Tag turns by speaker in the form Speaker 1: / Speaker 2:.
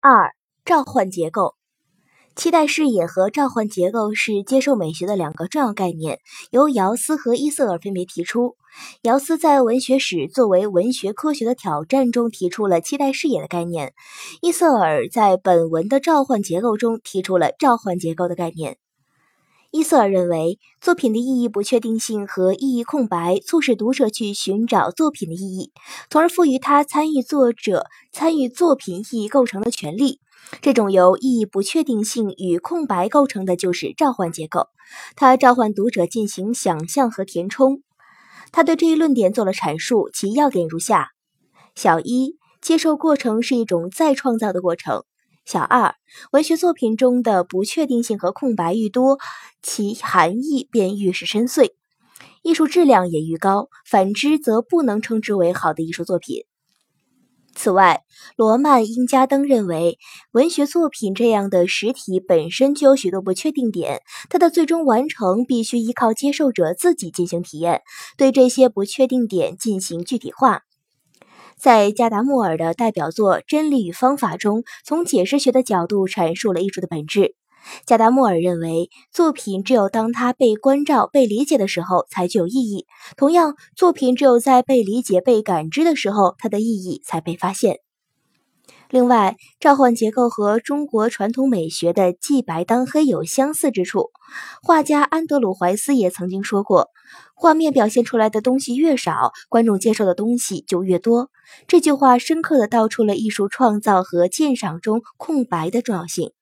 Speaker 1: 二、召唤结构。期待视野和召唤结构是接受美学的两个重要概念，由姚斯和伊瑟尔分别提出。姚斯在《文学史作为文学科学的挑战》中提出了期待视野的概念，伊瑟尔在本文的召唤结构中提出了召唤结构的概念。伊瑟尔认为，作品的意义不确定性和意义空白促使读者去寻找作品的意义，从而赋予他参与作者参与作品意义构成的权利。这种由意义不确定性与空白构成的就是召唤结构，它召唤读者进行想象和填充。他对这一论点做了阐述，其要点如下：小一，接受过程是一种再创造的过程。小二，文学作品中的不确定性和空白愈多，其含义便愈是深邃，艺术质量也愈高；反之，则不能称之为好的艺术作品。此外，罗曼·英加登认为，文学作品这样的实体本身就有许多不确定点，它的最终完成必须依靠接受者自己进行体验，对这些不确定点进行具体化。在加达默尔的代表作《真理与方法》中，从解释学的角度阐述了艺术的本质。加达默尔认为，作品只有当它被关照、被理解的时候才具有意义。同样，作品只有在被理解、被感知的时候，它的意义才被发现。另外，召唤结构和中国传统美学的既白当黑有相似之处。画家安德鲁·怀斯也曾经说过：“画面表现出来的东西越少，观众接受的东西就越多。”这句话深刻的道出了艺术创造和鉴赏中空白的重要性。